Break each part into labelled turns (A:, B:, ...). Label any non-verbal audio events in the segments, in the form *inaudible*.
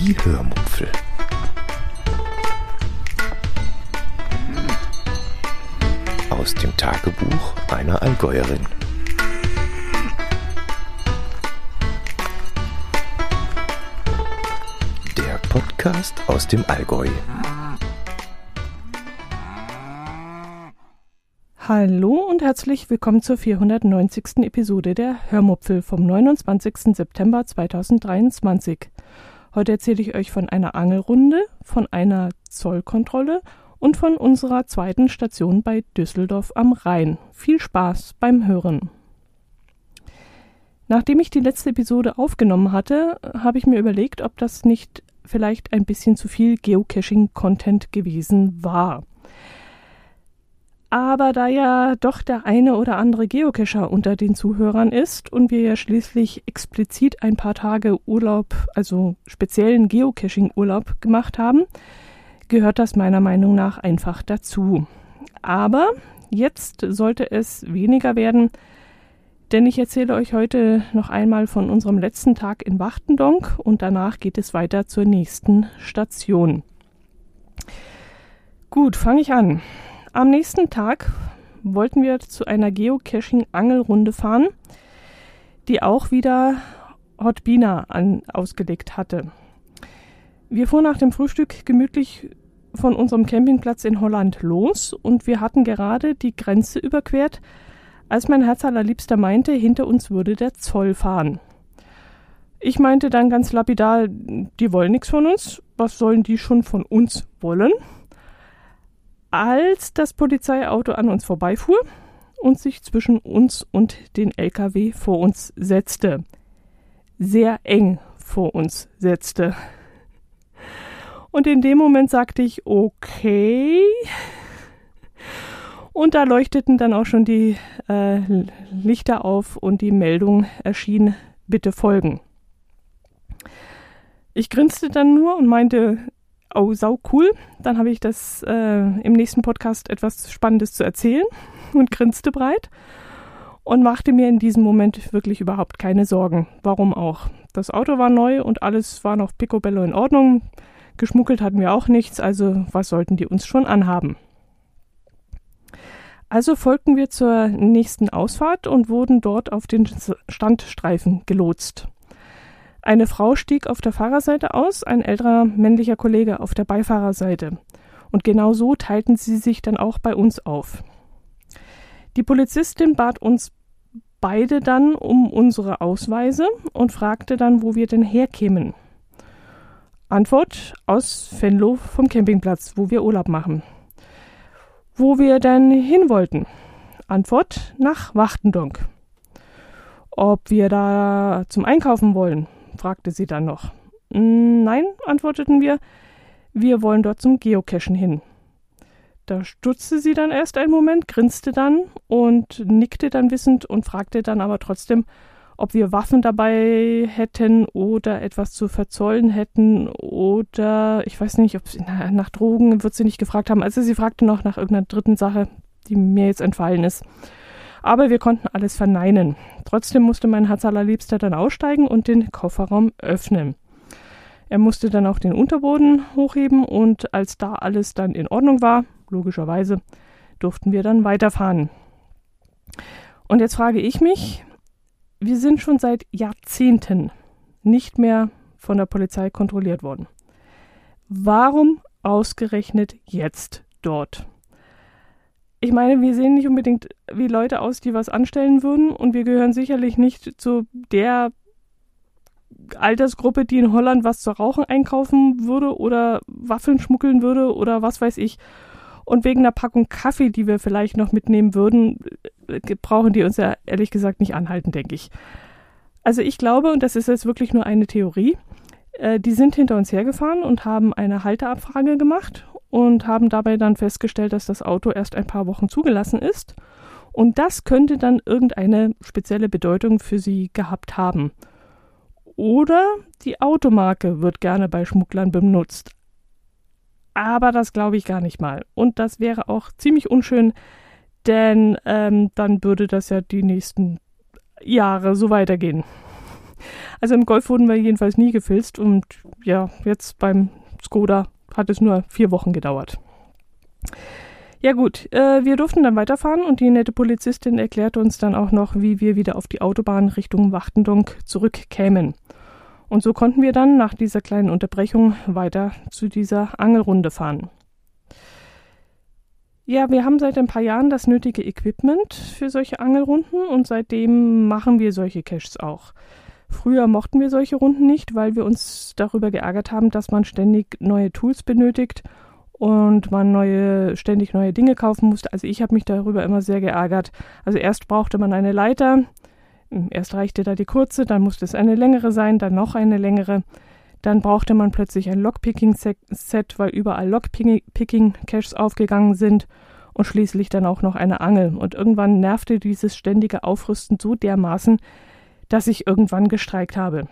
A: Die Hörmupfel. Aus dem Tagebuch einer Allgäuerin. Der Podcast aus dem Allgäu.
B: Hallo und herzlich willkommen zur 490. Episode der Hörmupfel vom 29. September 2023. Heute erzähle ich euch von einer Angelrunde, von einer Zollkontrolle und von unserer zweiten Station bei Düsseldorf am Rhein. Viel Spaß beim Hören. Nachdem ich die letzte Episode aufgenommen hatte, habe ich mir überlegt, ob das nicht vielleicht ein bisschen zu viel Geocaching-Content gewesen war. Aber da ja doch der eine oder andere Geocacher unter den Zuhörern ist und wir ja schließlich explizit ein paar Tage Urlaub, also speziellen Geocaching-Urlaub gemacht haben, gehört das meiner Meinung nach einfach dazu. Aber jetzt sollte es weniger werden, denn ich erzähle euch heute noch einmal von unserem letzten Tag in Wachtendonk und danach geht es weiter zur nächsten Station. Gut, fange ich an. Am nächsten Tag wollten wir zu einer Geocaching-Angelrunde fahren, die auch wieder Hotbina an, ausgelegt hatte. Wir fuhren nach dem Frühstück gemütlich von unserem Campingplatz in Holland los und wir hatten gerade die Grenze überquert, als mein Herz allerliebster meinte, hinter uns würde der Zoll fahren. Ich meinte dann ganz lapidar, die wollen nichts von uns, was sollen die schon von uns wollen? Als das Polizeiauto an uns vorbeifuhr und sich zwischen uns und den LKW vor uns setzte. Sehr eng vor uns setzte. Und in dem Moment sagte ich, okay. Und da leuchteten dann auch schon die äh, Lichter auf und die Meldung erschien, bitte folgen. Ich grinste dann nur und meinte, oh, sau cool. Dann habe ich das äh, im nächsten Podcast etwas Spannendes zu erzählen *laughs* und grinste breit und machte mir in diesem Moment wirklich überhaupt keine Sorgen. Warum auch? Das Auto war neu und alles war noch picobello in Ordnung. Geschmuggelt hatten wir auch nichts, also was sollten die uns schon anhaben? Also folgten wir zur nächsten Ausfahrt und wurden dort auf den Standstreifen gelotst. Eine Frau stieg auf der Fahrerseite aus, ein älterer männlicher Kollege auf der Beifahrerseite. Und genau so teilten sie sich dann auch bei uns auf. Die Polizistin bat uns beide dann um unsere Ausweise und fragte dann, wo wir denn herkämen. Antwort aus Venlo vom Campingplatz, wo wir Urlaub machen. Wo wir denn hin wollten? Antwort nach Wachtendonk. Ob wir da zum Einkaufen wollen? Fragte sie dann noch. Mm, nein, antworteten wir, wir wollen dort zum Geocachen hin. Da stutzte sie dann erst einen Moment, grinste dann und nickte dann wissend und fragte dann aber trotzdem, ob wir Waffen dabei hätten oder etwas zu verzollen hätten oder ich weiß nicht, ob sie nach Drogen wird sie nicht gefragt haben. Also sie fragte noch nach irgendeiner dritten Sache, die mir jetzt entfallen ist. Aber wir konnten alles verneinen. Trotzdem musste mein Herz allerliebster dann aussteigen und den Kofferraum öffnen. Er musste dann auch den Unterboden hochheben und als da alles dann in Ordnung war, logischerweise, durften wir dann weiterfahren. Und jetzt frage ich mich, wir sind schon seit Jahrzehnten nicht mehr von der Polizei kontrolliert worden. Warum ausgerechnet jetzt dort? Ich meine, wir sehen nicht unbedingt wie Leute aus, die was anstellen würden und wir gehören sicherlich nicht zu der Altersgruppe, die in Holland was zu rauchen einkaufen würde oder Waffeln schmuggeln würde oder was weiß ich. Und wegen einer Packung Kaffee, die wir vielleicht noch mitnehmen würden, äh, brauchen die uns ja ehrlich gesagt nicht anhalten, denke ich. Also ich glaube, und das ist jetzt wirklich nur eine Theorie, äh, die sind hinter uns hergefahren und haben eine Halteabfrage gemacht und haben dabei dann festgestellt, dass das Auto erst ein paar Wochen zugelassen ist. Und das könnte dann irgendeine spezielle Bedeutung für sie gehabt haben. Oder die Automarke wird gerne bei Schmugglern benutzt. Aber das glaube ich gar nicht mal. Und das wäre auch ziemlich unschön, denn ähm, dann würde das ja die nächsten Jahre so weitergehen. Also im Golf wurden wir jedenfalls nie gefilzt und ja, jetzt beim Skoda hat es nur vier Wochen gedauert. Ja gut, äh, wir durften dann weiterfahren und die nette Polizistin erklärte uns dann auch noch, wie wir wieder auf die Autobahn Richtung Wachtendonk zurückkämen. Und so konnten wir dann nach dieser kleinen Unterbrechung weiter zu dieser Angelrunde fahren. Ja, wir haben seit ein paar Jahren das nötige Equipment für solche Angelrunden und seitdem machen wir solche Caches auch. Früher mochten wir solche Runden nicht, weil wir uns darüber geärgert haben, dass man ständig neue Tools benötigt und man neue, ständig neue Dinge kaufen musste. Also ich habe mich darüber immer sehr geärgert. Also erst brauchte man eine Leiter, erst reichte da die kurze, dann musste es eine längere sein, dann noch eine längere. Dann brauchte man plötzlich ein Lockpicking-Set, weil überall Lockpicking-Caches aufgegangen sind und schließlich dann auch noch eine Angel. Und irgendwann nervte dieses ständige Aufrüsten so dermaßen, dass ich irgendwann gestreikt habe.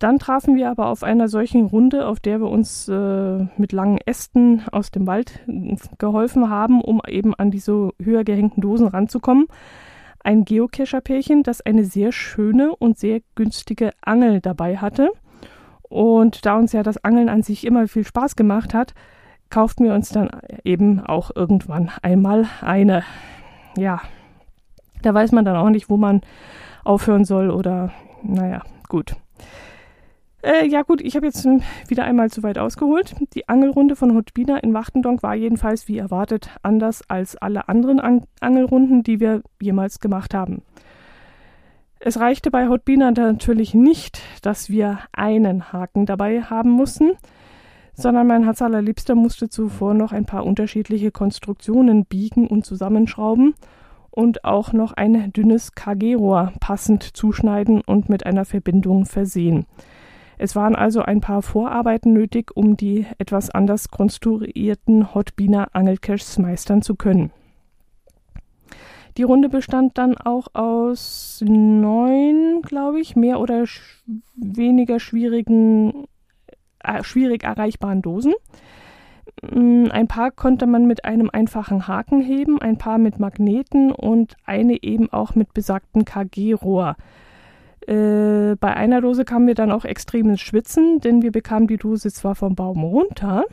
B: Dann trafen wir aber auf einer solchen Runde, auf der wir uns äh, mit langen Ästen aus dem Wald geholfen haben, um eben an diese höher gehängten Dosen ranzukommen. Ein Geocacher-Pärchen, das eine sehr schöne und sehr günstige Angel dabei hatte. Und da uns ja das Angeln an sich immer viel Spaß gemacht hat, kauften wir uns dann eben auch irgendwann einmal eine. Ja, da weiß man dann auch nicht, wo man aufhören soll oder naja, gut. Äh, ja gut, ich habe jetzt wieder einmal zu weit ausgeholt. Die Angelrunde von Hotbina in Wachtendonk war jedenfalls wie erwartet anders als alle anderen An Angelrunden, die wir jemals gemacht haben. Es reichte bei Hotbina natürlich nicht, dass wir einen Haken dabei haben mussten, sondern mein Herz allerliebster musste zuvor noch ein paar unterschiedliche Konstruktionen biegen und zusammenschrauben und auch noch ein dünnes KG-Rohr passend zuschneiden und mit einer Verbindung versehen. Es waren also ein paar Vorarbeiten nötig, um die etwas anders konstruierten Hotbiner Angelcaches meistern zu können. Die Runde bestand dann auch aus neun, glaube ich, mehr oder sch weniger schwierigen, äh, schwierig erreichbaren Dosen. Mm, ein paar konnte man mit einem einfachen Haken heben, ein paar mit Magneten und eine eben auch mit besagtem KG-Rohr. Äh, bei einer Dose kamen wir dann auch extrem ins Schwitzen, denn wir bekamen die Dose zwar vom Baum runter,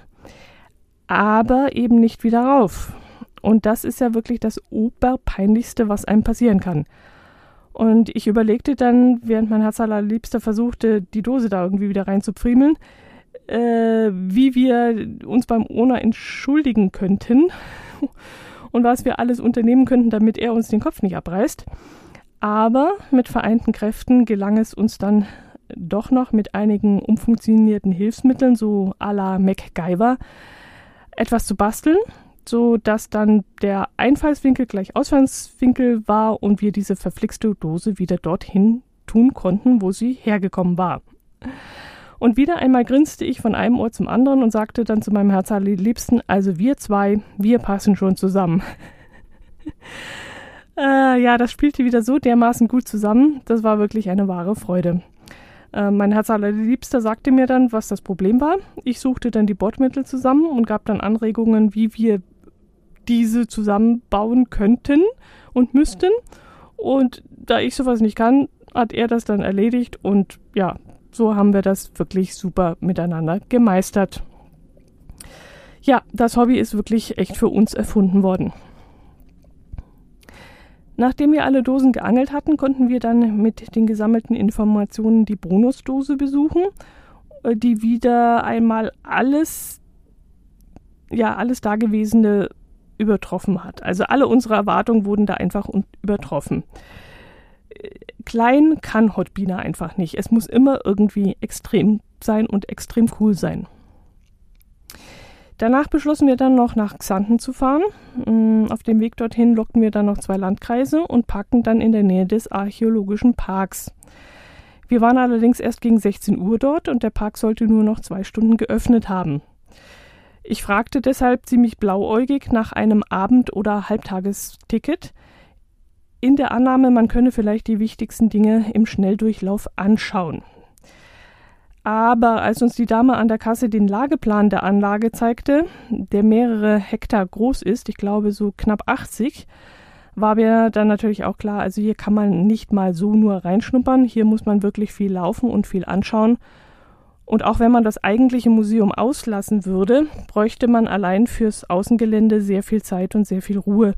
B: aber eben nicht wieder rauf. Und das ist ja wirklich das oberpeinlichste, was einem passieren kann. Und ich überlegte dann, während mein Herz allerliebster versuchte, die Dose da irgendwie wieder reinzupfriemeln, äh, wie wir uns beim Owner entschuldigen könnten *laughs* und was wir alles unternehmen könnten, damit er uns den Kopf nicht abreißt. Aber mit vereinten Kräften gelang es uns dann doch noch mit einigen umfunktionierten Hilfsmitteln, so à la MacGyver, etwas zu basteln, so dass dann der Einfallswinkel gleich Ausfallswinkel war und wir diese verflixte Dose wieder dorthin tun konnten, wo sie hergekommen war. Und wieder einmal grinste ich von einem Ohr zum anderen und sagte dann zu meinem Herzallerliebsten, also wir zwei, wir passen schon zusammen. *laughs* Äh, ja, das spielte wieder so dermaßen gut zusammen. Das war wirklich eine wahre Freude. Äh, mein Herz allerliebster sagte mir dann, was das Problem war. Ich suchte dann die Bordmittel zusammen und gab dann Anregungen, wie wir diese zusammenbauen könnten und müssten. Und da ich sowas nicht kann, hat er das dann erledigt und ja, so haben wir das wirklich super miteinander gemeistert. Ja, das Hobby ist wirklich echt für uns erfunden worden. Nachdem wir alle Dosen geangelt hatten, konnten wir dann mit den gesammelten Informationen die Bonusdose besuchen, äh, die wieder einmal alles, ja, alles Dagewesene übertroffen hat. Also alle unsere Erwartungen wurden da einfach übertroffen. Klein kann Hotbina einfach nicht. Es muss immer irgendwie extrem sein und extrem cool sein. Danach beschlossen wir dann noch nach Xanten zu fahren. Mm, auf dem Weg dorthin lockten wir dann noch zwei Landkreise und parkten dann in der Nähe des archäologischen Parks. Wir waren allerdings erst gegen 16 Uhr dort und der Park sollte nur noch zwei Stunden geöffnet haben. Ich fragte deshalb ziemlich blauäugig nach einem Abend- oder Halbtagesticket, in der Annahme, man könne vielleicht die wichtigsten Dinge im Schnelldurchlauf anschauen. Aber als uns die Dame an der Kasse den Lageplan der Anlage zeigte, der mehrere Hektar groß ist, ich glaube so knapp 80, war mir dann natürlich auch klar, also hier kann man nicht mal so nur reinschnuppern, hier muss man wirklich viel laufen und viel anschauen. Und auch wenn man das eigentliche Museum auslassen würde, bräuchte man allein fürs Außengelände sehr viel Zeit und sehr viel Ruhe.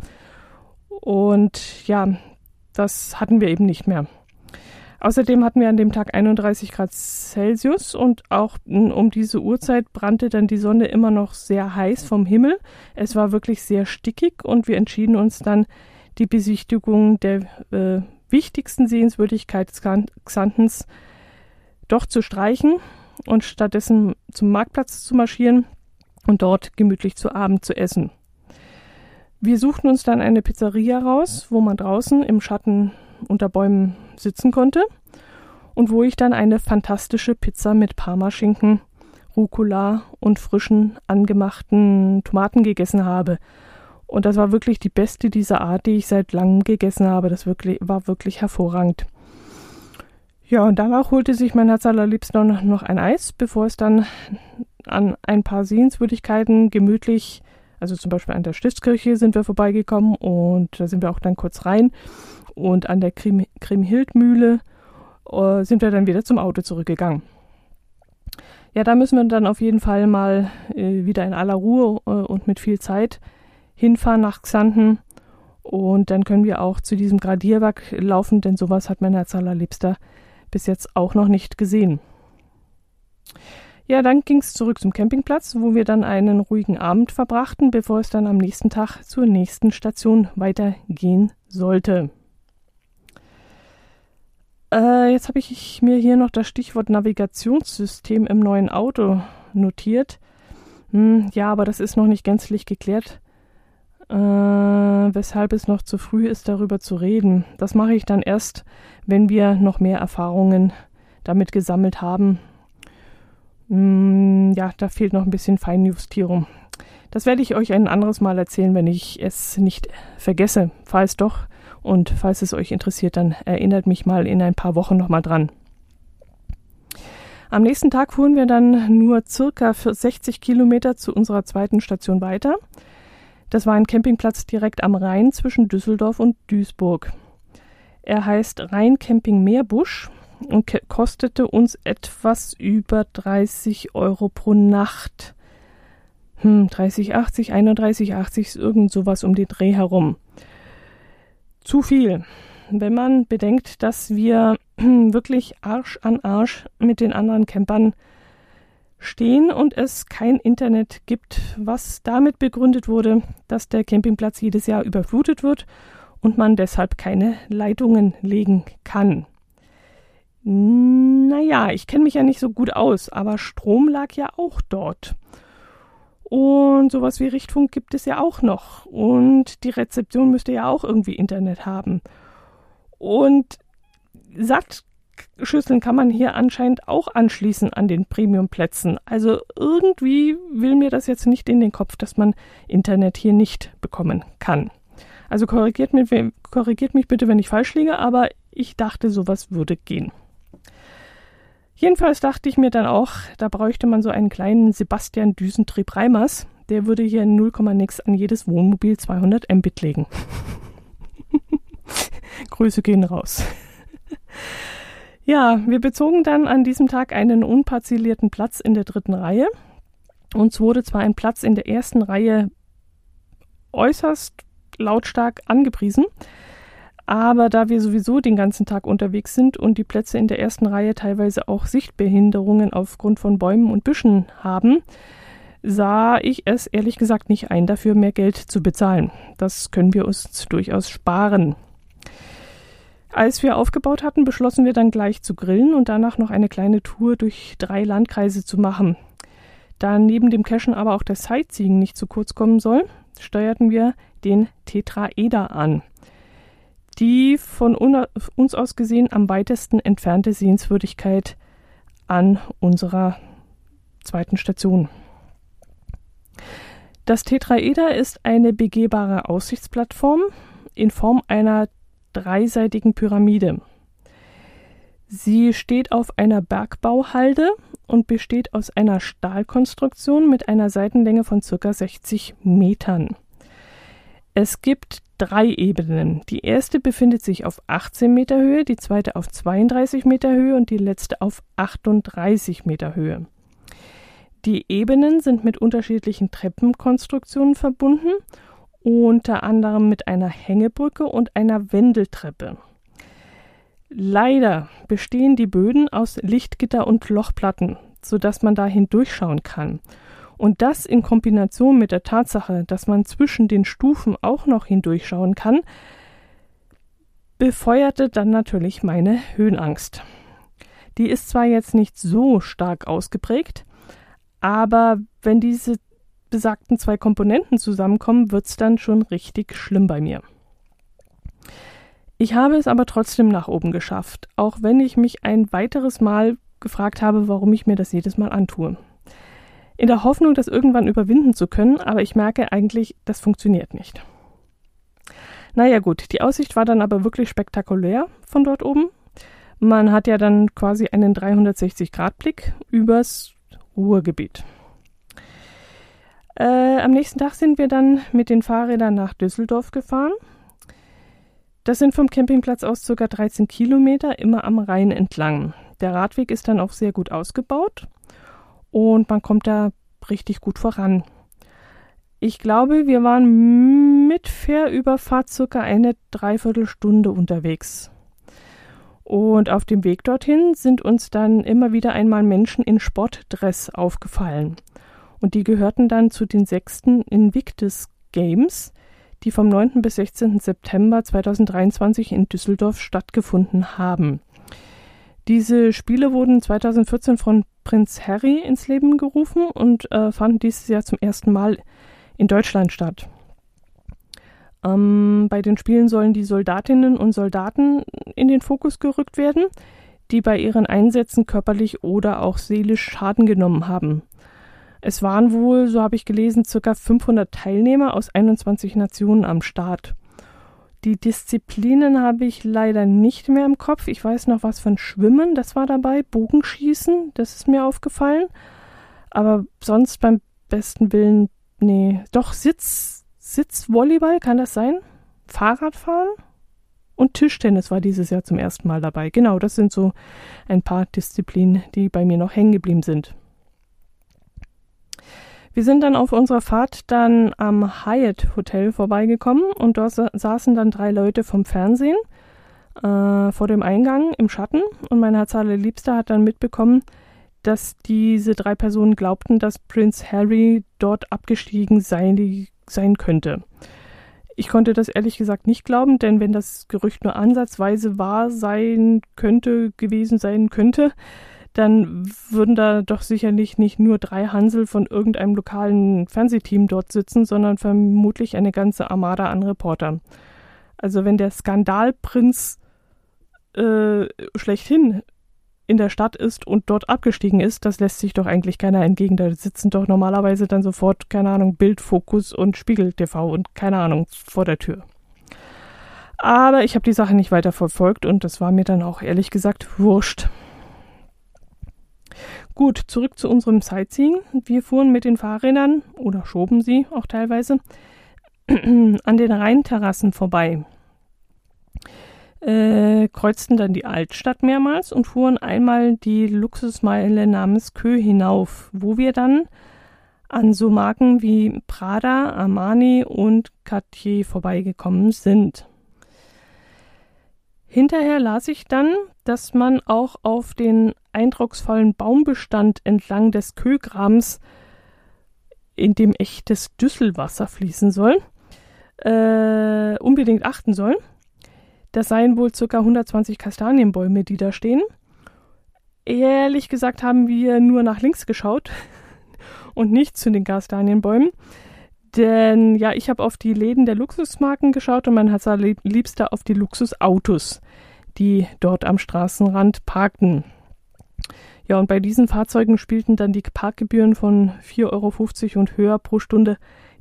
B: Und ja, das hatten wir eben nicht mehr. Außerdem hatten wir an dem Tag 31 Grad Celsius und auch um diese Uhrzeit brannte dann die Sonne immer noch sehr heiß vom Himmel. Es war wirklich sehr stickig und wir entschieden uns dann, die Besichtigung der äh, wichtigsten Sehenswürdigkeit Xantens doch zu streichen und stattdessen zum Marktplatz zu marschieren und dort gemütlich zu Abend zu essen. Wir suchten uns dann eine Pizzeria raus, wo man draußen im Schatten unter Bäumen sitzen konnte und wo ich dann eine fantastische Pizza mit Parmaschinken, Rucola und frischen angemachten Tomaten gegessen habe. Und das war wirklich die beste dieser Art, die ich seit langem gegessen habe. Das wirklich, war wirklich hervorragend. Ja, und danach holte sich mein Herz allerliebster noch ein Eis, bevor es dann an ein paar Sehenswürdigkeiten gemütlich also zum Beispiel an der Stiftskirche sind wir vorbeigekommen und da sind wir auch dann kurz rein. Und an der Kriemhildmühle äh, sind wir dann wieder zum Auto zurückgegangen. Ja, da müssen wir dann auf jeden Fall mal äh, wieder in aller Ruhe äh, und mit viel Zeit hinfahren nach Xanten. Und dann können wir auch zu diesem Gradierwerk laufen, denn sowas hat mein Herz allerliebster bis jetzt auch noch nicht gesehen. Ja, dann ging es zurück zum Campingplatz, wo wir dann einen ruhigen Abend verbrachten, bevor es dann am nächsten Tag zur nächsten Station weitergehen sollte. Äh, jetzt habe ich mir hier noch das Stichwort Navigationssystem im neuen Auto notiert. Hm, ja, aber das ist noch nicht gänzlich geklärt, äh, weshalb es noch zu früh ist, darüber zu reden. Das mache ich dann erst, wenn wir noch mehr Erfahrungen damit gesammelt haben Mm, ja, da fehlt noch ein bisschen Feinjustierung. Das werde ich euch ein anderes Mal erzählen, wenn ich es nicht vergesse. Falls doch und falls es euch interessiert, dann erinnert mich mal in ein paar Wochen nochmal dran. Am nächsten Tag fuhren wir dann nur circa 60 Kilometer zu unserer zweiten Station weiter. Das war ein Campingplatz direkt am Rhein zwischen Düsseldorf und Duisburg. Er heißt Rheincamping Meerbusch und kostete uns etwas über 30 Euro pro Nacht. Hm, 30,80, 31,80, irgend sowas um den Dreh herum. Zu viel. Wenn man bedenkt, dass wir *clears throat* wirklich Arsch an Arsch mit den anderen Campern stehen und es kein Internet gibt, was damit begründet wurde, dass der Campingplatz jedes Jahr überflutet wird und man deshalb keine Leitungen legen kann. Naja, ich kenne mich ja nicht so gut aus, aber Strom lag ja auch dort. Und sowas wie Richtfunk gibt es ja auch noch. Und die Rezeption müsste ja auch irgendwie Internet haben. Und Sattschüsseln kann man hier anscheinend auch anschließen an den Premiumplätzen. Also irgendwie will mir das jetzt nicht in den Kopf, dass man Internet hier nicht bekommen kann. Also korrigiert mich, korrigiert mich bitte, wenn ich falsch liege, aber ich dachte, sowas würde gehen. Jedenfalls dachte ich mir dann auch, da bräuchte man so einen kleinen Sebastian Düsentrieb Reimers. Der würde hier in 0, nix an jedes Wohnmobil 200 Mbit legen. *laughs* Grüße gehen raus. ja, wir bezogen dann an diesem Tag einen unparzellierten Platz in der dritten Reihe. Uns wurde zwar ein Platz in der ersten Reihe äußerst lautstark angepriesen, aber da wir sowieso den ganzen Tag unterwegs sind und die Plätze in der ersten Reihe teilweise auch Sichtbehinderungen aufgrund von Bäumen und Büschen haben, sah ich es ehrlich gesagt nicht ein, dafür mehr Geld zu bezahlen. Das können wir uns durchaus sparen. Als wir aufgebaut hatten, beschlossen wir dann gleich zu grillen und danach noch eine kleine Tour durch drei Landkreise zu machen. Da neben dem Cashen aber auch das Sightseeing nicht zu kurz kommen soll, steuerten wir den Tetraeder an die von uns aus gesehen am weitesten entfernte Sehenswürdigkeit an unserer zweiten Station. Das Tetraeder ist eine begehbare Aussichtsplattform in Form einer dreiseitigen Pyramide. Sie steht auf einer Bergbauhalde und besteht aus einer Stahlkonstruktion mit einer Seitenlänge von ca. 60 Metern. Es gibt drei Ebenen. Die erste befindet sich auf 18 Meter Höhe, die zweite auf 32 Meter Höhe und die letzte auf 38 Meter Höhe. Die Ebenen sind mit unterschiedlichen Treppenkonstruktionen verbunden, unter anderem mit einer Hängebrücke und einer Wendeltreppe. Leider bestehen die Böden aus Lichtgitter und Lochplatten, sodass man da hindurchschauen kann. Und das in Kombination mit der Tatsache, dass man zwischen den Stufen auch noch hindurchschauen kann, befeuerte dann natürlich meine Höhenangst. Die ist zwar jetzt nicht so stark ausgeprägt, aber wenn diese besagten zwei Komponenten zusammenkommen, wird es dann schon richtig schlimm bei mir. Ich habe es aber trotzdem nach oben geschafft, auch wenn ich mich ein weiteres Mal gefragt habe, warum ich mir das jedes Mal antue in der Hoffnung, das irgendwann überwinden zu können, aber ich merke eigentlich, das funktioniert nicht. Naja gut, die Aussicht war dann aber wirklich spektakulär von dort oben. Man hat ja dann quasi einen 360-Grad-Blick übers Ruhrgebiet. Äh, am nächsten Tag sind wir dann mit den Fahrrädern nach Düsseldorf gefahren. Das sind vom Campingplatz aus ca. 13 Kilometer immer am Rhein entlang. Der Radweg ist dann auch sehr gut ausgebaut und man kommt da richtig gut voran. Ich glaube, wir waren mit Fährüberfahrt circa eine Dreiviertelstunde unterwegs. Und auf dem Weg dorthin sind uns dann immer wieder einmal Menschen in Sportdress aufgefallen. Und die gehörten dann zu den sechsten Invictus Games, die vom 9. bis 16. September 2023 in Düsseldorf stattgefunden haben. Diese Spiele wurden 2014 von Prinz Harry ins Leben gerufen und äh, fanden dieses Jahr zum ersten Mal in Deutschland statt. Ähm, bei den Spielen sollen die Soldatinnen und Soldaten in den Fokus gerückt werden, die bei ihren Einsätzen körperlich oder auch seelisch Schaden genommen haben. Es waren wohl, so habe ich gelesen, ca. 500 Teilnehmer aus 21 Nationen am Start. Die Disziplinen habe ich leider nicht mehr im Kopf. Ich weiß noch was von Schwimmen, das war dabei. Bogenschießen, das ist mir aufgefallen. Aber sonst beim besten Willen, nee. Doch Sitz, Sitzvolleyball, kann das sein? Fahrradfahren? Und Tischtennis war dieses Jahr zum ersten Mal dabei. Genau, das sind so ein paar Disziplinen, die bei mir noch hängen geblieben sind. Wir sind dann auf unserer Fahrt dann am Hyatt Hotel vorbeigekommen und dort saßen dann drei Leute vom Fernsehen äh, vor dem Eingang im Schatten und mein Herz Liebster hat dann mitbekommen, dass diese drei Personen glaubten, dass Prinz Harry dort abgestiegen sein, sein könnte. Ich konnte das ehrlich gesagt nicht glauben, denn wenn das Gerücht nur ansatzweise wahr sein könnte, gewesen sein könnte, dann würden da doch sicherlich nicht nur drei Hansel von irgendeinem lokalen Fernsehteam dort sitzen, sondern vermutlich eine ganze Armada an Reportern. Also wenn der Skandalprinz äh, schlechthin in der Stadt ist und dort abgestiegen ist, das lässt sich doch eigentlich keiner entgegen. Da sitzen doch normalerweise dann sofort, keine Ahnung, Bildfokus und Spiegel TV und keine Ahnung vor der Tür. Aber ich habe die Sache nicht weiter verfolgt und das war mir dann auch ehrlich gesagt wurscht. Gut, zurück zu unserem Sightseeing. Wir fuhren mit den Fahrrädern oder schoben sie auch teilweise *clears throat* an den Rheinterrassen vorbei. Äh, kreuzten dann die Altstadt mehrmals und fuhren einmal die Luxusmeile namens Kö hinauf, wo wir dann an so Marken wie Prada, Armani und Cartier vorbeigekommen sind. Hinterher las ich dann, dass man auch auf den eindrucksvollen Baumbestand entlang des Kögrams, in dem echtes Düsselwasser fließen soll, äh, unbedingt achten soll. Das seien wohl ca. 120 Kastanienbäume, die da stehen. Ehrlich gesagt haben wir nur nach links geschaut *laughs* und nicht zu den Kastanienbäumen. Denn ja, ich habe auf die Läden der Luxusmarken geschaut und mein Herz liebster auf die Luxusautos, die dort am Straßenrand parkten. Ja, und bei diesen Fahrzeugen spielten dann die Parkgebühren von 4,50 Euro und höher pro Stunde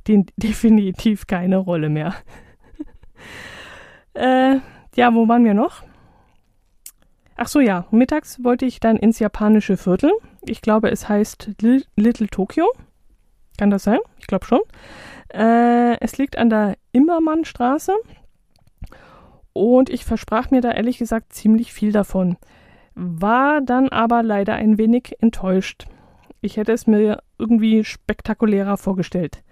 B: die *laughs* definitiv keine Rolle mehr. *laughs* äh, ja, wo waren wir noch? Ach so, ja, mittags wollte ich dann ins japanische Viertel. Ich glaube, es heißt Little Tokyo. Kann das sein? Ich glaube schon. Äh, es liegt an der Immermannstraße und ich versprach mir da ehrlich gesagt ziemlich viel davon. War dann aber leider ein wenig enttäuscht. Ich hätte es mir irgendwie spektakulärer vorgestellt.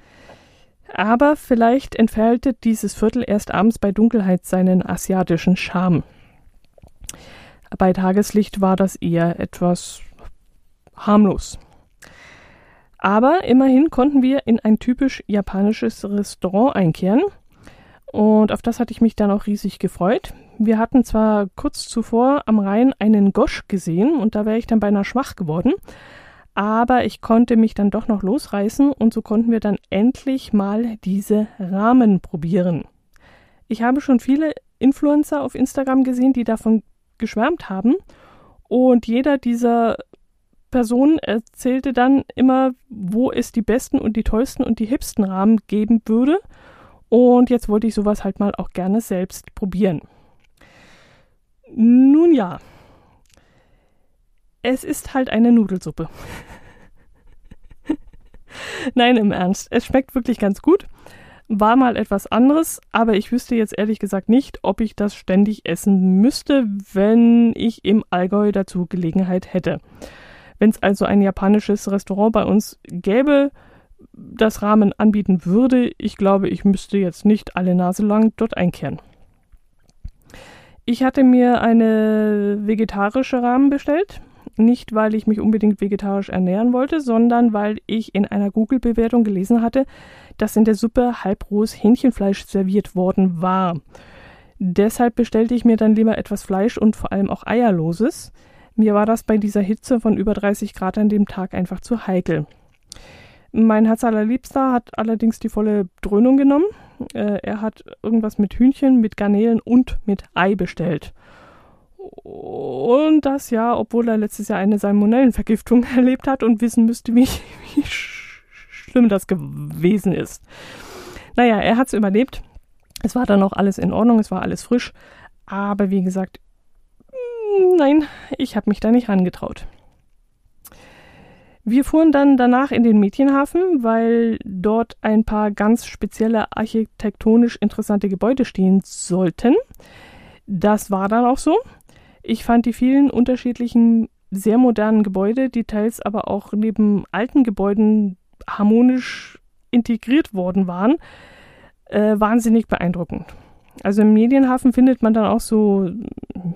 B: Aber vielleicht entfaltet dieses Viertel erst abends bei Dunkelheit seinen asiatischen Charme. Bei Tageslicht war das eher etwas harmlos. Aber immerhin konnten wir in ein typisch japanisches Restaurant einkehren. Und auf das hatte ich mich dann auch riesig gefreut. Wir hatten zwar kurz zuvor am Rhein einen Gosch gesehen und da wäre ich dann beinahe schwach geworden, aber ich konnte mich dann doch noch losreißen und so konnten wir dann endlich mal diese Rahmen probieren. Ich habe schon viele Influencer auf Instagram gesehen, die davon geschwärmt haben und jeder dieser Person erzählte dann immer, wo es die besten und die tollsten und die hipsten Rahmen geben würde. Und jetzt wollte ich sowas halt mal auch gerne selbst probieren. Nun ja, es ist halt eine Nudelsuppe. *laughs* Nein, im Ernst, es schmeckt wirklich ganz gut. War mal etwas anderes, aber ich wüsste jetzt ehrlich gesagt nicht, ob ich das ständig essen müsste, wenn ich im Allgäu dazu Gelegenheit hätte. Wenn es also ein japanisches Restaurant bei uns gäbe, das Rahmen anbieten würde, ich glaube, ich müsste jetzt nicht alle Nase lang dort einkehren. Ich hatte mir eine vegetarische Rahmen bestellt. Nicht, weil ich mich unbedingt vegetarisch ernähren wollte, sondern weil ich in einer Google-Bewertung gelesen hatte, dass in der Suppe halbrohes Hähnchenfleisch serviert worden war. Deshalb bestellte ich mir dann lieber etwas Fleisch und vor allem auch Eierloses. Mir war das bei dieser Hitze von über 30 Grad an dem Tag einfach zu heikel. Mein Herz allerliebster hat allerdings die volle Dröhnung genommen. Äh, er hat irgendwas mit Hühnchen, mit Garnelen und mit Ei bestellt. Und das ja, obwohl er letztes Jahr eine Salmonellenvergiftung *laughs* erlebt hat und wissen müsste, wie, wie schlimm das gewesen ist. Naja, er hat es überlebt. Es war dann auch alles in Ordnung, es war alles frisch. Aber wie gesagt, nein, ich habe mich da nicht rangetraut. Wir fuhren dann danach in den Mädchenhafen, weil dort ein paar ganz spezielle architektonisch interessante Gebäude stehen sollten. Das war dann auch so. Ich fand die vielen unterschiedlichen, sehr modernen Gebäude, die teils aber auch neben alten Gebäuden harmonisch integriert worden waren, äh, wahnsinnig beeindruckend. Also im Medienhafen findet man dann auch so,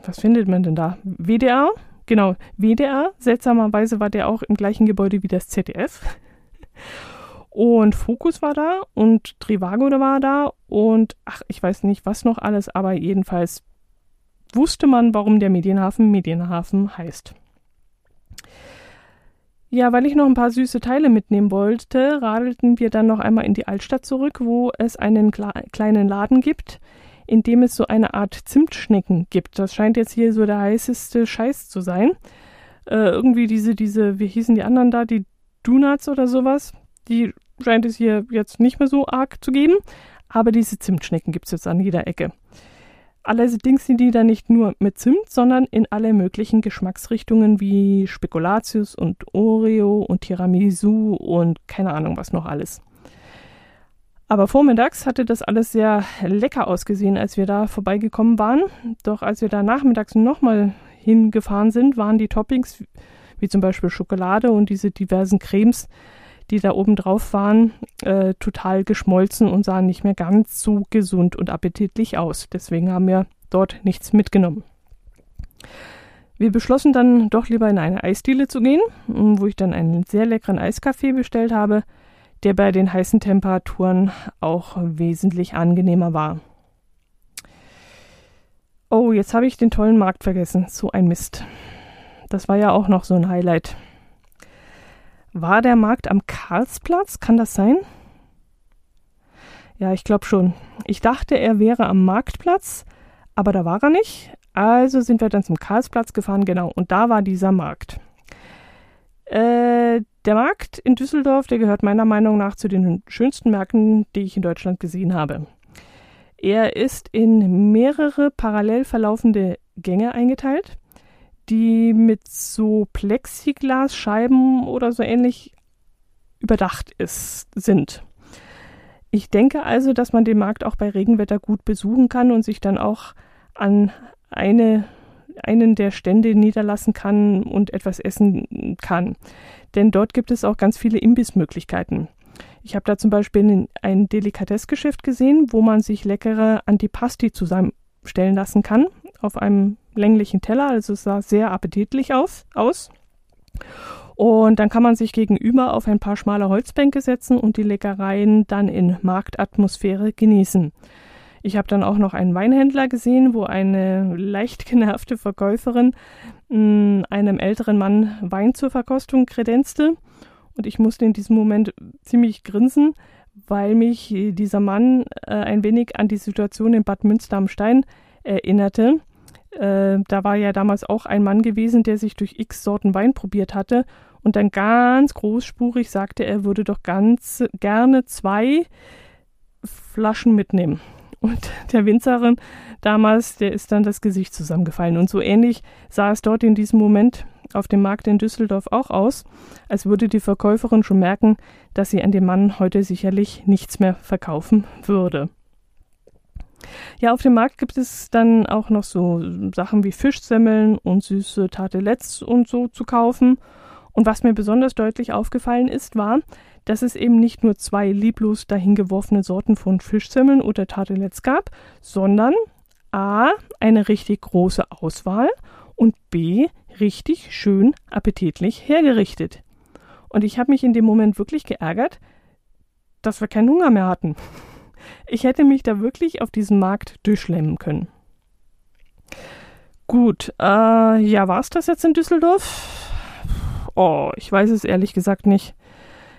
B: was findet man denn da? WDR? Genau, WDR. Seltsamerweise war der auch im gleichen Gebäude wie das ZDF. Und Fokus war da und Trivago war da und ach, ich weiß nicht was noch alles, aber jedenfalls wusste man, warum der Medienhafen Medienhafen heißt. Ja, weil ich noch ein paar süße Teile mitnehmen wollte, radelten wir dann noch einmal in die Altstadt zurück, wo es einen kleinen Laden gibt, in dem es so eine Art Zimtschnecken gibt. Das scheint jetzt hier so der heißeste Scheiß zu sein. Äh, irgendwie diese, diese, wie hießen die anderen da, die Donuts oder sowas, die scheint es hier jetzt nicht mehr so arg zu geben. Aber diese Zimtschnecken gibt es jetzt an jeder Ecke. Allerdings sind die dann nicht nur mit Zimt, sondern in alle möglichen Geschmacksrichtungen wie Spekulatius und Oreo und Tiramisu und keine Ahnung was noch alles. Aber vormittags hatte das alles sehr lecker ausgesehen, als wir da vorbeigekommen waren. Doch als wir da nachmittags nochmal hingefahren sind, waren die Toppings, wie zum Beispiel Schokolade und diese diversen Cremes, die da oben drauf waren, äh, total geschmolzen und sahen nicht mehr ganz so gesund und appetitlich aus. Deswegen haben wir dort nichts mitgenommen. Wir beschlossen dann doch lieber in eine Eisdiele zu gehen, wo ich dann einen sehr leckeren Eiskaffee bestellt habe der bei den heißen Temperaturen auch wesentlich angenehmer war. Oh, jetzt habe ich den tollen Markt vergessen. So ein Mist. Das war ja auch noch so ein Highlight. War der Markt am Karlsplatz? Kann das sein? Ja, ich glaube schon. Ich dachte, er wäre am Marktplatz, aber da war er nicht. Also sind wir dann zum Karlsplatz gefahren, genau. Und da war dieser Markt. Äh, der Markt in Düsseldorf, der gehört meiner Meinung nach zu den schönsten Märkten, die ich in Deutschland gesehen habe. Er ist in mehrere parallel verlaufende Gänge eingeteilt, die mit so Plexiglasscheiben oder so ähnlich überdacht ist, sind. Ich denke also, dass man den Markt auch bei Regenwetter gut besuchen kann und sich dann auch an eine, einen der Stände niederlassen kann und etwas essen kann. Denn dort gibt es auch ganz viele Imbissmöglichkeiten. Ich habe da zum Beispiel ein Delikatessgeschäft gesehen, wo man sich leckere Antipasti zusammenstellen lassen kann auf einem länglichen Teller. Also es sah sehr appetitlich aus. aus. Und dann kann man sich gegenüber auf ein paar schmale Holzbänke setzen und die Leckereien dann in Marktatmosphäre genießen. Ich habe dann auch noch einen Weinhändler gesehen, wo eine leicht genervte Verkäuferin mh, hm, einem älteren Mann Wein zur Verkostung kredenzte. Und ich musste in diesem Moment ziemlich grinsen, weil mich dieser Mann äh, ein wenig an die Situation in Bad Münster am Stein erinnerte. Äh, da war ja damals auch ein Mann gewesen, der sich durch x Sorten Wein probiert hatte und dann ganz großspurig sagte, er würde doch ganz gerne zwei Flaschen mitnehmen. Und der Winzerin damals, der ist dann das Gesicht zusammengefallen. Und so ähnlich sah es dort in diesem Moment auf dem Markt in Düsseldorf auch aus, als würde die Verkäuferin schon merken, dass sie an dem Mann heute sicherlich nichts mehr verkaufen würde. Ja, auf dem Markt gibt es dann auch noch so Sachen wie Fischsemmeln und süße Tartelettes und so zu kaufen. Und was mir besonders deutlich aufgefallen ist, war, dass es eben nicht nur zwei lieblos dahingeworfene Sorten von Fischsemmeln oder Tartelettes gab, sondern A, eine richtig große Auswahl und B, richtig schön appetitlich hergerichtet. Und ich habe mich in dem Moment wirklich geärgert, dass wir keinen Hunger mehr hatten. *laughs* Ich hätte mich da wirklich auf diesen Markt durchschlemmen können. Gut, äh, ja, war es das jetzt in Düsseldorf? Oh, ich weiß es ehrlich gesagt nicht.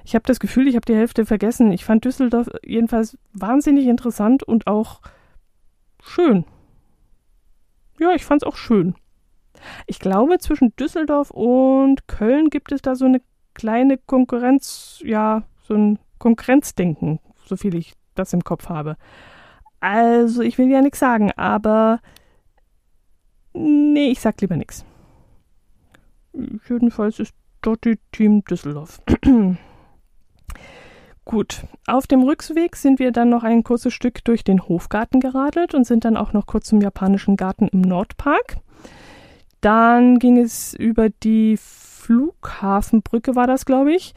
B: Ich habe das Gefühl, ich habe die Hälfte vergessen. Ich fand Düsseldorf jedenfalls wahnsinnig interessant und auch schön. Ja, ich fand es auch schön. Ich glaube, zwischen Düsseldorf und Köln gibt es da so eine kleine Konkurrenz, ja, so ein Konkurrenzdenken, so viel ich das im Kopf habe. Also, ich will ja nichts sagen, aber nee, ich sag lieber nichts. Jedenfalls ist dort die Team Düsseldorf. *clears throat* Gut, auf dem Rückweg sind wir dann noch ein kurzes Stück durch den Hofgarten geradelt und sind dann auch noch kurz zum japanischen Garten im Nordpark. Dann ging es über die Flughafenbrücke, war das, glaube ich,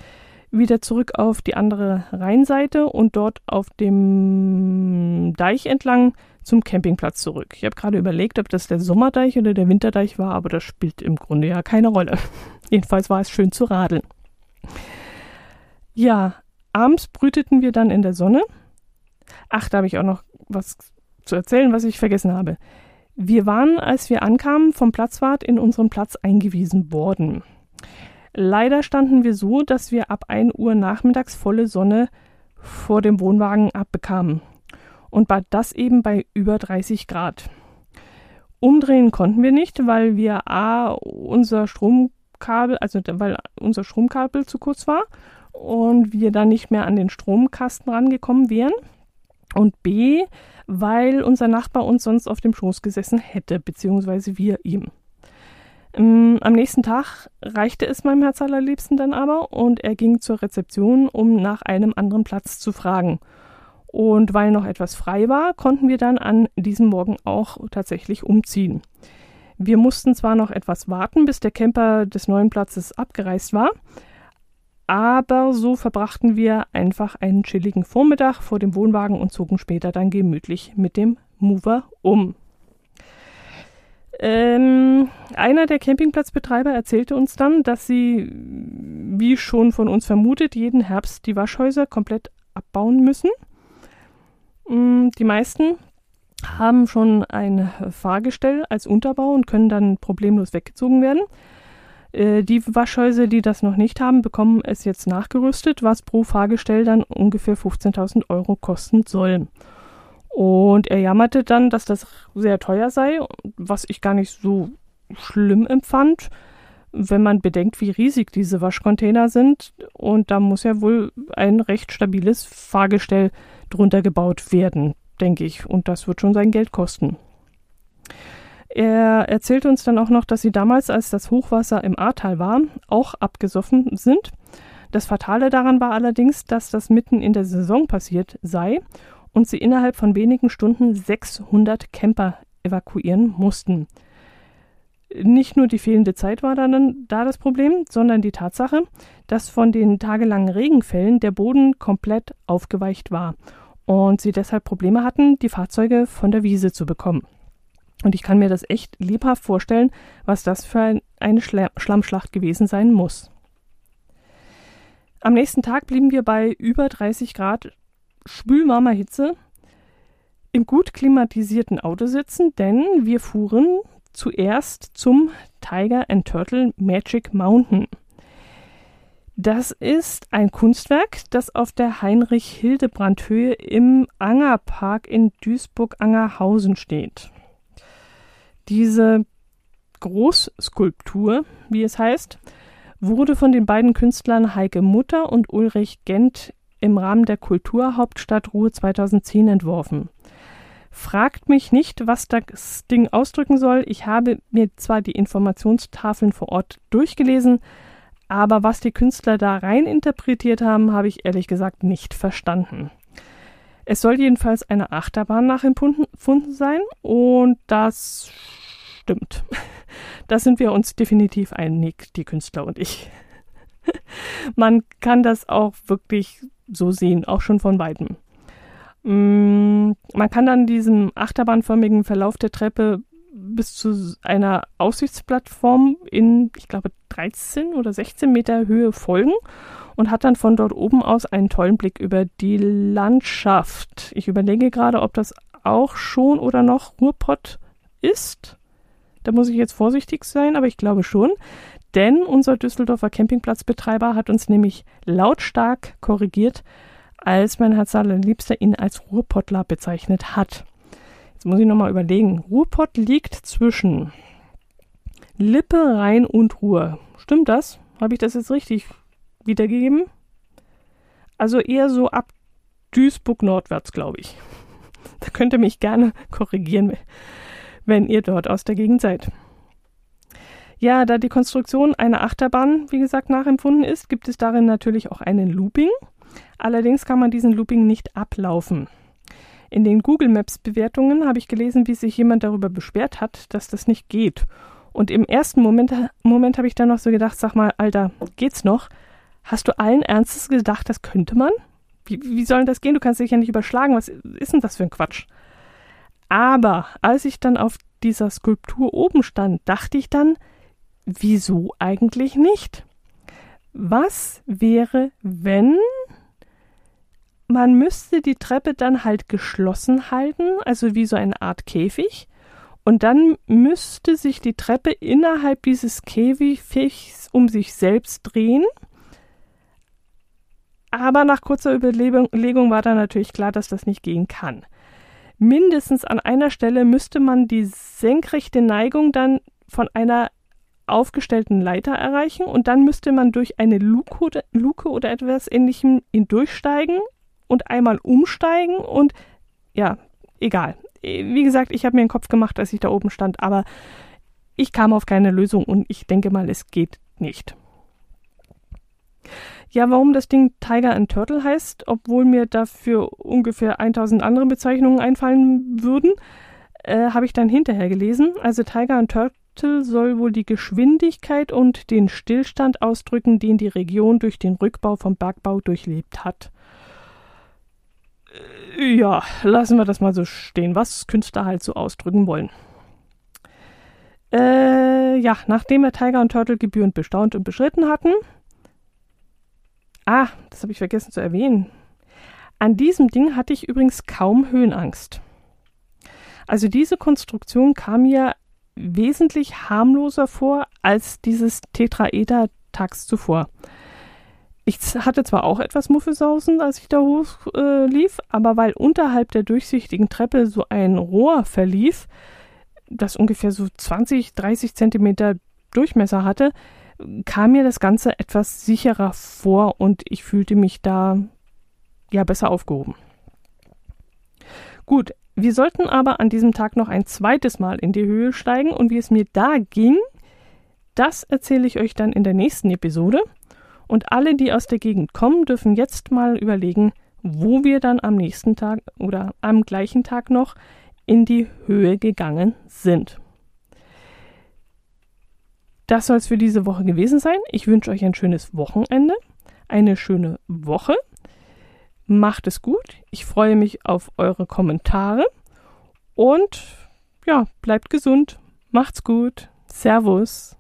B: wieder zurück auf die andere Rheinseite und dort auf dem Deich entlang zum Campingplatz zurück. Ich habe gerade überlegt, ob das der Sommerdeich oder der Winterdeich war, aber das spielt im Grunde ja keine Rolle. *laughs* Jedenfalls war es schön zu radeln. Ja, abends brüteten wir dann in der Sonne. Ach, da habe ich auch noch was zu erzählen, was ich vergessen habe. Wir waren, als wir ankamen, vom Platzwart in unseren Platz eingewiesen worden. Leider standen wir so, dass wir ab 1 Uhr nachmittags volle Sonne vor dem Wohnwagen abbekamen. Und das eben bei über 30 Grad. Umdrehen konnten wir nicht, weil wir A, unser Stromkabel, also weil unser Stromkabel zu kurz war und wir dann nicht mehr an den Stromkasten rangekommen wären. Und B, weil unser Nachbar uns sonst auf dem Schoß gesessen hätte, beziehungsweise wir ihm. Ähm, am nächsten Tag reichte es meinem Herz allerliebsten dann aber und er ging zur Rezeption, um nach einem anderen Platz zu fragen. Und weil noch etwas frei war, konnten wir dann an diesem Morgen auch tatsächlich umziehen. Wir mussten zwar noch etwas warten, bis der Camper des neuen Platzes abgereist war, aber so verbrachten wir einfach einen chilligen Vormittag vor dem Wohnwagen und zogen später dann gemütlich mit dem Mover um. Ähm, einer der Campingplatzbetreiber erzählte uns dann, dass sie, wie schon von uns vermutet, jeden Herbst die Waschhäuser komplett abbauen müssen. Mm, die meisten haben schon ein Fahrgestell als Unterbau und können dann problemlos weggezogen werden. Äh, die Waschhäuser, die das noch nicht haben, bekommen es jetzt nachgerüstet, was pro Fahrgestell dann ungefähr 15.000 Euro kosten soll. Und er jammerte dann, dass das sehr teuer sei, was ich gar nicht so schlimm empfand, wenn man bedenkt, wie riesig diese Waschcontainer sind. Und da muss ja wohl ein recht stabiles Fahrgestell drunter gebaut werden, denke ich. Und das wird schon sein Geld kosten. Er erzählte uns dann auch noch, dass sie damals, als das Hochwasser im Ahrtal war, auch abgesoffen sind Das Fatale daran war allerdings, dass das mitten in der Saison passiert sei und sie innerhalb von wenigen Stunden 600 Camper evakuieren mussten. Nicht nur die fehlende Zeit war dann da das Problem, sondern die Tatsache, dass von den tagelangen Regenfällen der Boden komplett aufgeweicht war und sie deshalb Probleme hatten, die Fahrzeuge von der Wiese zu bekommen. Und ich kann mir das echt lebhaft vorstellen, was das für eine Schlammschlacht gewesen sein muss. Am nächsten Tag blieben wir bei über 30 Grad schwülwarmer Hitze im gut klimatisierten Auto sitzen, denn wir fuhren zuerst zum Tiger and Turtle Magic Mountain. Das ist ein Kunstwerk, das auf der Heinrich-Hildebrandt-Höhe im Angerpark in Duisburg-Angerhausen steht. Diese Großskulptur, wie es heißt, wurde von den beiden Künstlern Heike Mutter und Ulrich Gent im Rahmen der Kulturhauptstadt Ruhe 2010 entworfen. Fragt mich nicht, was das Ding ausdrücken soll. Ich habe mir zwar die Informationstafeln vor Ort durchgelesen, aber was die Künstler da rein interpretiert haben, habe ich ehrlich gesagt nicht verstanden. Es soll jedenfalls eine Achterbahn nachempfunden sein und das stimmt. *laughs* Da sind wir uns definitiv einig, die Künstler und ich. *laughs* Man kann das auch wirklich so sehen, auch schon von weitem. Mm, man kann dann diesem achterbahnförmigen Verlauf der Treppe bis zu einer Aussichtsplattform in, ich glaube, 13 oder 16 Meter Höhe folgen und hat dann von dort oben aus einen tollen Blick über die Landschaft. Ich überlege gerade, ob das auch schon oder noch Ruhrpott ist. Da muss ich jetzt vorsichtig sein, aber ich glaube schon. Denn unser Düsseldorfer Campingplatzbetreiber hat uns nämlich lautstark korrigiert, als mein Herz allerliebster ihn als Ruhrpottler bezeichnet hat. Jetzt muss ich nochmal überlegen. Ruhrpott liegt zwischen Lippe, Rhein und Ruhr. Stimmt das? Habe ich das jetzt richtig wiedergegeben. Also eher so ab Duisburg nordwärts, glaube ich. *laughs* Da könnt ihr mich gerne korrigieren, wenn ihr dort aus der Gegend seid. Ja, da die Konstruktion einer Achterbahn, wie gesagt, nachempfunden ist, gibt es darin natürlich auch einen Looping. Allerdings kann man diesen Looping nicht ablaufen. In den Google Maps Bewertungen habe ich gelesen, wie sich jemand darüber beschwert hat, dass das nicht geht. Und im ersten Moment, Moment habe ich dann noch so gedacht, sag mal, Alter, geht's noch? Hast du allen Ernstes gedacht, das könnte man? Wie, wie soll das gehen? Du kannst dich ja nicht überschlagen. Was ist denn das für ein Quatsch? Aber als ich dann auf dieser Skulptur oben stand, dachte ich dann, wieso eigentlich nicht? Was wäre, wenn man müsste die Treppe dann halt geschlossen halten, also wie so eine Art Käfig, und dann müsste sich die Treppe innerhalb dieses Käfigs um sich selbst drehen aber nach kurzer Überlegung war dann natürlich klar, dass das nicht gehen kann. Mindestens an einer Stelle müsste man die senkrechte Neigung dann von einer aufgestellten Leiter erreichen und dann müsste man durch eine Luke oder, etwas ähnlichem hindurchsteigen und einmal umsteigen und ja, egal. Wie gesagt, ich habe mir einen Kopf gemacht, als ich da oben stand, aber ich kam auf keine Lösung und ich denke mal, es geht nicht. Ja, warum das Ding Tiger and Turtle heißt, obwohl mir dafür ungefähr 1000 andere Bezeichnungen einfallen würden, äh, habe ich dann hinterher gelesen. Also Tiger and Turtle soll wohl die Geschwindigkeit und den Stillstand ausdrücken, den die Region durch den Rückbau vom Bergbau durchlebt hat. Äh, ja, lassen wir das mal so stehen, was Künstler halt so ausdrücken wollen. Äh, ja, nachdem wir Tiger und Turtle gebührend bestaunt und beschritten hatten, Ah, das habe ich vergessen zu erwähnen. An diesem Ding hatte ich übrigens kaum Höhenangst. Also diese Konstruktion kam mir wesentlich harmloser vor als dieses Tetraeder tags zuvor. Ich hatte zwar auch etwas Muffelsausen, als ich da hoch äh, lief, aber weil unterhalb der durchsichtigen Treppe so ein Rohr verlief, das ungefähr so 20, 30 Zentimeter Durchmesser hatte, kam mir das Ganze etwas sicherer vor und ich fühlte mich da ja besser aufgehoben. Gut, wir sollten aber an diesem Tag noch ein zweites Mal in die Höhe steigen und wie es mir da ging, das erzähle ich euch dann in der nächsten Episode. Und alle, die aus der Gegend kommen, dürfen jetzt mal überlegen, wo wir dann am nächsten Tag oder am gleichen Tag noch in die Höhe gegangen sind. Das soll es für diese Woche gewesen sein. Ich wünsche euch ein schönes Wochenende, eine schöne Woche. Macht es gut. Ich freue mich auf eure Kommentare und ja, bleibt gesund. Macht's gut. Servus.